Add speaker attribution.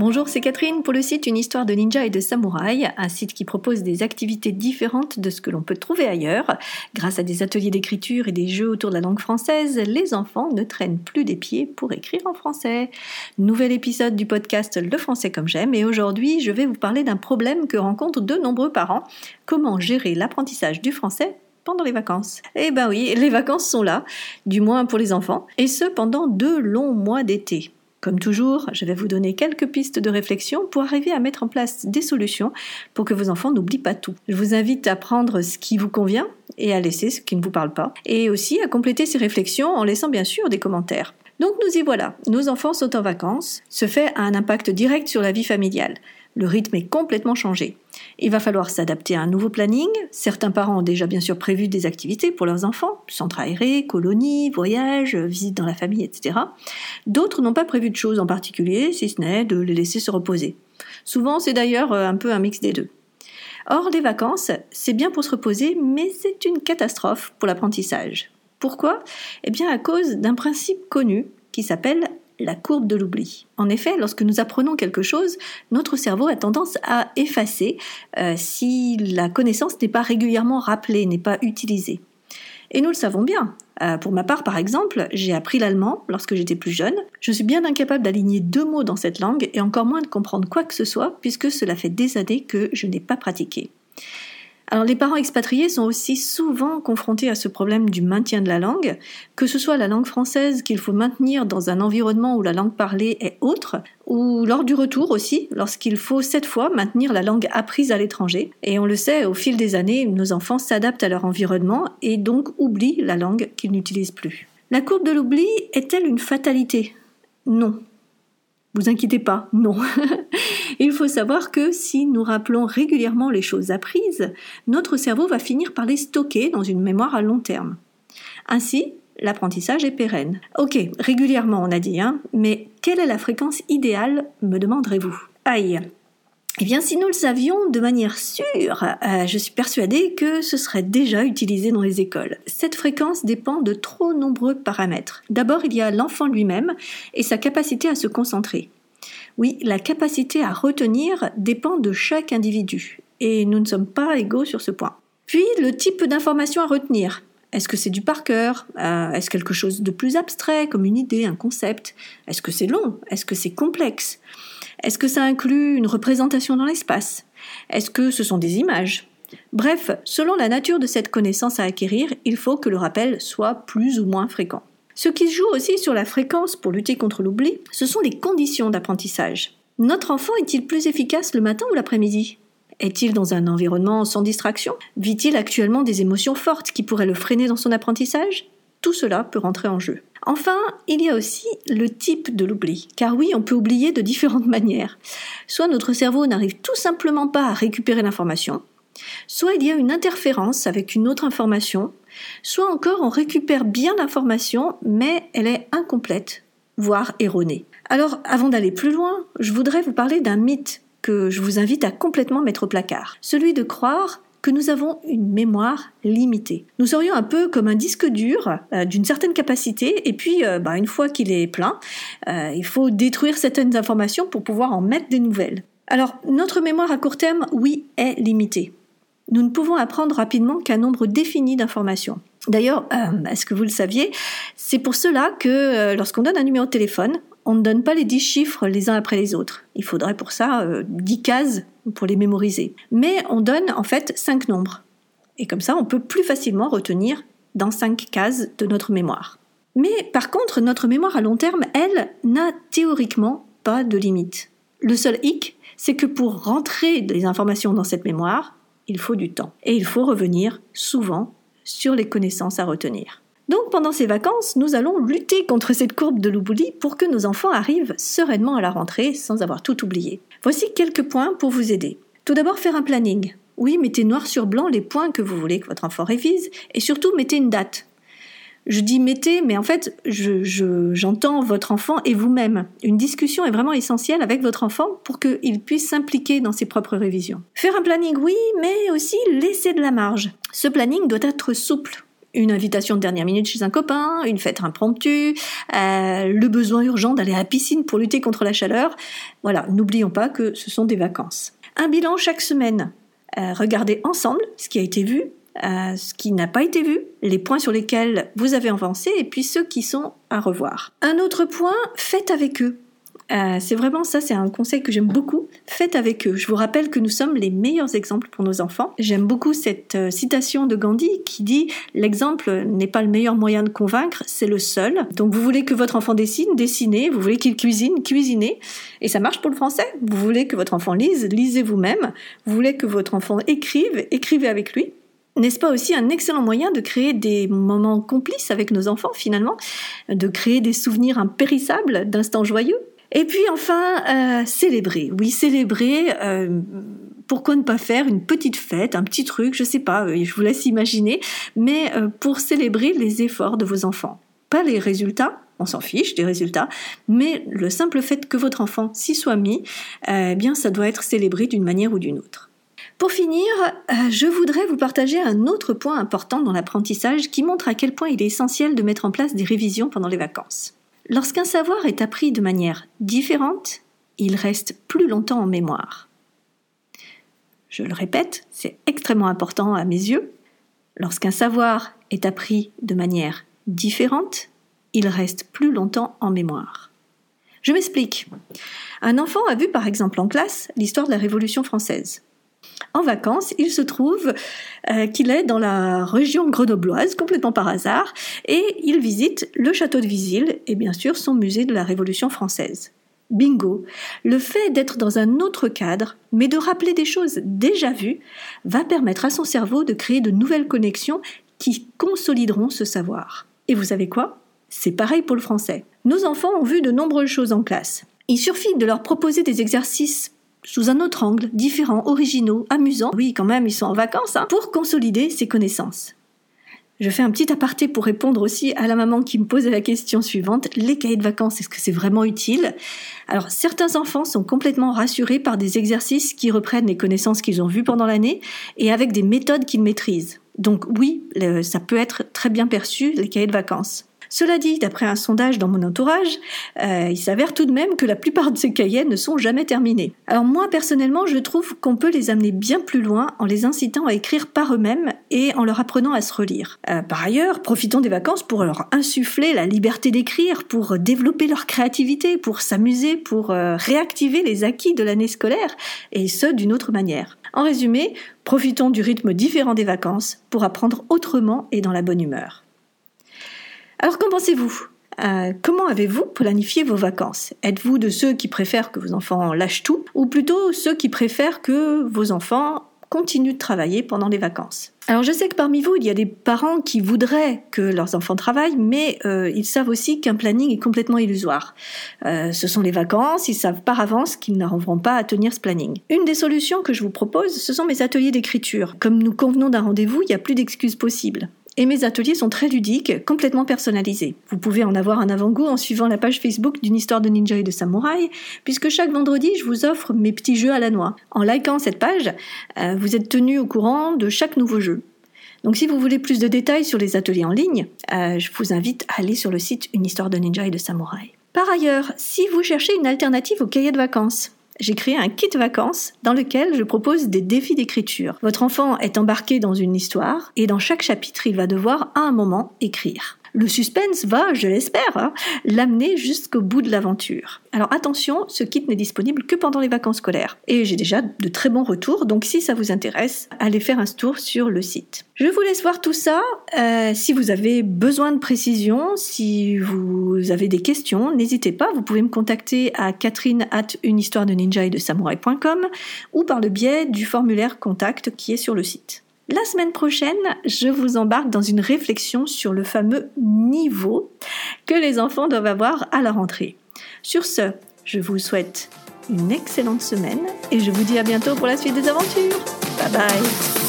Speaker 1: Bonjour, c'est Catherine pour le site Une histoire de ninja et de samouraï, un site qui propose des activités différentes de ce que l'on peut trouver ailleurs. Grâce à des ateliers d'écriture et des jeux autour de la langue française, les enfants ne traînent plus des pieds pour écrire en français. Nouvel épisode du podcast Le français comme j'aime et aujourd'hui je vais vous parler d'un problème que rencontrent de nombreux parents, comment gérer l'apprentissage du français pendant les vacances? Eh ben oui, les vacances sont là, du moins pour les enfants, et ce pendant deux longs mois d'été. Comme toujours, je vais vous donner quelques pistes de réflexion pour arriver à mettre en place des solutions pour que vos enfants n'oublient pas tout. Je vous invite à prendre ce qui vous convient et à laisser ce qui ne vous parle pas, et aussi à compléter ces réflexions en laissant bien sûr des commentaires. Donc nous y voilà, nos enfants sont en vacances, ce fait a un impact direct sur la vie familiale. Le rythme est complètement changé. Il va falloir s'adapter à un nouveau planning. Certains parents ont déjà bien sûr prévu des activités pour leurs enfants, centre aéré, colonies, voyages, visites dans la famille, etc. D'autres n'ont pas prévu de choses en particulier, si ce n'est de les laisser se reposer. Souvent, c'est d'ailleurs euh, un peu un mix des deux. Or, les vacances, c'est bien pour se reposer, mais c'est une catastrophe pour l'apprentissage. Pourquoi? Eh bien à cause d'un principe connu qui s'appelle la courbe de l'oubli. En effet, lorsque nous apprenons quelque chose, notre cerveau a tendance à effacer euh, si la connaissance n'est pas régulièrement rappelée, n'est pas utilisée. Et nous le savons bien. Euh, pour ma part, par exemple, j'ai appris l'allemand lorsque j'étais plus jeune. Je suis bien incapable d'aligner deux mots dans cette langue et encore moins de comprendre quoi que ce soit puisque cela fait des années que je n'ai pas pratiqué. Alors les parents expatriés sont aussi souvent confrontés à ce problème du maintien de la langue, que ce soit la langue française qu'il faut maintenir dans un environnement où la langue parlée est autre, ou lors du retour aussi, lorsqu'il faut cette fois maintenir la langue apprise à l'étranger. Et on le sait, au fil des années, nos enfants s'adaptent à leur environnement et donc oublient la langue qu'ils n'utilisent plus. La courbe de l'oubli est-elle une fatalité? Non. Vous inquiétez pas, non. Il faut savoir que si nous rappelons régulièrement les choses apprises, notre cerveau va finir par les stocker dans une mémoire à long terme. Ainsi, l'apprentissage est pérenne. Ok, régulièrement on a dit, hein, mais quelle est la fréquence idéale, me demanderez-vous? Aïe eh bien, si nous le savions de manière sûre, euh, je suis persuadée que ce serait déjà utilisé dans les écoles. Cette fréquence dépend de trop nombreux paramètres. D'abord, il y a l'enfant lui-même et sa capacité à se concentrer. Oui, la capacité à retenir dépend de chaque individu, et nous ne sommes pas égaux sur ce point. Puis, le type d'information à retenir. Est-ce que c'est du par cœur? Euh, Est-ce quelque chose de plus abstrait, comme une idée, un concept? Est-ce que c'est long? Est-ce que c'est complexe? Est-ce que ça inclut une représentation dans l'espace? Est-ce que ce sont des images? Bref, selon la nature de cette connaissance à acquérir, il faut que le rappel soit plus ou moins fréquent. Ce qui joue aussi sur la fréquence pour lutter contre l'oubli, ce sont les conditions d'apprentissage. Notre enfant est-il plus efficace le matin ou l'après-midi? Est-il dans un environnement sans distraction? Vit-il actuellement des émotions fortes qui pourraient le freiner dans son apprentissage? Tout cela peut rentrer en jeu. Enfin, il y a aussi le type de l'oubli. Car oui, on peut oublier de différentes manières. Soit notre cerveau n'arrive tout simplement pas à récupérer l'information, soit il y a une interférence avec une autre information, soit encore on récupère bien l'information, mais elle est incomplète, voire erronée. Alors, avant d'aller plus loin, je voudrais vous parler d'un mythe que je vous invite à complètement mettre au placard, celui de croire que nous avons une mémoire limitée. Nous serions un peu comme un disque dur euh, d'une certaine capacité, et puis euh, bah, une fois qu'il est plein, euh, il faut détruire certaines informations pour pouvoir en mettre des nouvelles. Alors, notre mémoire à court terme, oui, est limitée nous ne pouvons apprendre rapidement qu'un nombre défini d'informations. D'ailleurs, euh, est-ce que vous le saviez C'est pour cela que euh, lorsqu'on donne un numéro de téléphone, on ne donne pas les 10 chiffres les uns après les autres. Il faudrait pour ça 10 euh, cases pour les mémoriser. Mais on donne en fait 5 nombres. Et comme ça, on peut plus facilement retenir dans 5 cases de notre mémoire. Mais par contre, notre mémoire à long terme, elle, n'a théoriquement pas de limite. Le seul hic, c'est que pour rentrer les informations dans cette mémoire, il faut du temps. Et il faut revenir souvent sur les connaissances à retenir. Donc pendant ces vacances, nous allons lutter contre cette courbe de l'oubli pour que nos enfants arrivent sereinement à la rentrée sans avoir tout oublié. Voici quelques points pour vous aider. Tout d'abord, faire un planning. Oui, mettez noir sur blanc les points que vous voulez que votre enfant révise et surtout mettez une date je dis mettez, mais en fait, j'entends votre enfant et vous-même. Une discussion est vraiment essentielle avec votre enfant pour qu'il puisse s'impliquer dans ses propres révisions. Faire un planning, oui, mais aussi laisser de la marge. Ce planning doit être souple. une invitation de dernière minute chez un copain, une fête impromptue, euh, le besoin urgent d'aller à la piscine pour lutter contre la chaleur. Voilà, n'oublions pas que ce sont des vacances. Un bilan chaque semaine. Euh, regardez ensemble ce qui a été vu, ce qui n'a pas été vu, les points sur lesquels vous avez avancé et puis ceux qui sont à revoir. Un autre point, faites avec eux. Euh, c'est vraiment ça, c'est un conseil que j'aime beaucoup. Faites avec eux. Je vous rappelle que nous sommes les meilleurs exemples pour nos enfants. J'aime beaucoup cette euh, citation de Gandhi qui dit l'exemple n'est pas le meilleur moyen de convaincre, c'est le seul. Donc vous voulez que votre enfant dessine, dessinez. Vous voulez qu'il cuisine, cuisinez. Et ça marche pour le français. Vous voulez que votre enfant lise, lisez vous-même. Vous voulez que votre enfant écrive, écrivez avec lui. N'est-ce pas aussi un excellent moyen de créer des moments complices avec nos enfants finalement, de créer des souvenirs impérissables d'instants joyeux? Et puis enfin, euh, célébrer. Oui, célébrer. Euh, pourquoi ne pas faire une petite fête, un petit truc, je sais pas, euh, je vous laisse imaginer, mais pour célébrer les efforts de vos enfants. Pas les résultats, on s'en fiche des résultats, mais le simple fait que votre enfant s'y soit mis, eh bien ça doit être célébré d'une manière ou d'une autre. Pour finir, je voudrais vous partager un autre point important dans l'apprentissage qui montre à quel point il est essentiel de mettre en place des révisions pendant les vacances. Lorsqu'un savoir est appris de manière différente, il reste plus longtemps en mémoire. Je le répète, c'est extrêmement important à mes yeux. Lorsqu'un savoir est appris de manière différente, il reste plus longtemps en mémoire. Je m'explique. Un enfant a vu par exemple en classe l'histoire de la Révolution française en vacances, il se trouve euh, qu'il est dans la région grenobloise, complètement par hasard, et il visite le château de Visil et bien sûr son musée de la Révolution française. Bingo Le fait d'être dans un autre cadre, mais de rappeler des choses déjà vues, va permettre à son cerveau de créer de nouvelles connexions qui consolideront ce savoir. Et vous savez quoi? C'est pareil pour le français. Nos enfants ont vu de nombreuses choses en classe. Il suffit de leur proposer des exercices sous un autre angle, différents, originaux, amusants, oui quand même ils sont en vacances, hein, pour consolider ses connaissances. Je fais un petit aparté pour répondre aussi à la maman qui me posait la question suivante, les cahiers de vacances, est-ce que c'est vraiment utile? Alors certains enfants sont complètement rassurés par des exercices qui reprennent les connaissances qu'ils ont vues pendant l'année et avec des méthodes qu'ils maîtrisent. Donc oui, ça peut être très bien perçu, les cahiers de vacances. Cela dit, d'après un sondage dans mon entourage, euh, il s'avère tout de même que la plupart de ces cahiers ne sont jamais terminés. Alors moi, personnellement, je trouve qu'on peut les amener bien plus loin en les incitant à écrire par eux-mêmes et en leur apprenant à se relire. Euh, par ailleurs, profitons des vacances pour leur insuffler la liberté d'écrire, pour développer leur créativité, pour s'amuser, pour euh, réactiver les acquis de l'année scolaire, et ce d'une autre manière. En résumé, profitons du rythme différent des vacances pour apprendre autrement et dans la bonne humeur. Alors qu'en pensez-vous? Euh, comment avez-vous planifié vos vacances? Êtes-vous de ceux qui préfèrent que vos enfants lâchent tout ou plutôt ceux qui préfèrent que vos enfants continuent de travailler pendant les vacances? Alors je sais que parmi vous, il y a des parents qui voudraient que leurs enfants travaillent, mais euh, ils savent aussi qu'un planning est complètement illusoire. Euh, ce sont les vacances, ils savent par avance qu'ils n'arriveront pas à tenir ce planning. Une des solutions que je vous propose, ce sont mes ateliers d'écriture. Comme nous convenons d'un rendez-vous, il n'y a plus d'excuses possibles. Et mes ateliers sont très ludiques, complètement personnalisés. Vous pouvez en avoir un avant-goût en suivant la page Facebook d'une histoire de ninja et de samouraï, puisque chaque vendredi, je vous offre mes petits jeux à la noix. En likant cette page, euh, vous êtes tenu au courant de chaque nouveau jeu. Donc si vous voulez plus de détails sur les ateliers en ligne, euh, je vous invite à aller sur le site Une histoire de ninja et de samouraï. Par ailleurs, si vous cherchez une alternative au cahier de vacances, j'ai créé un kit vacances dans lequel je propose des défis d'écriture. Votre enfant est embarqué dans une histoire et dans chaque chapitre, il va devoir à un moment écrire le suspense va, je l'espère, hein, l'amener jusqu'au bout de l'aventure. Alors attention, ce kit n'est disponible que pendant les vacances scolaires. Et j'ai déjà de très bons retours, donc si ça vous intéresse, allez faire un tour sur le site. Je vous laisse voir tout ça. Euh, si vous avez besoin de précision, si vous avez des questions, n'hésitez pas, vous pouvez me contacter à catherine at une histoire de ninja et de samouraï.com ou par le biais du formulaire contact qui est sur le site. La semaine prochaine, je vous embarque dans une réflexion sur le fameux niveau que les enfants doivent avoir à la rentrée. Sur ce, je vous souhaite une excellente semaine et je vous dis à bientôt pour la suite des aventures. Bye bye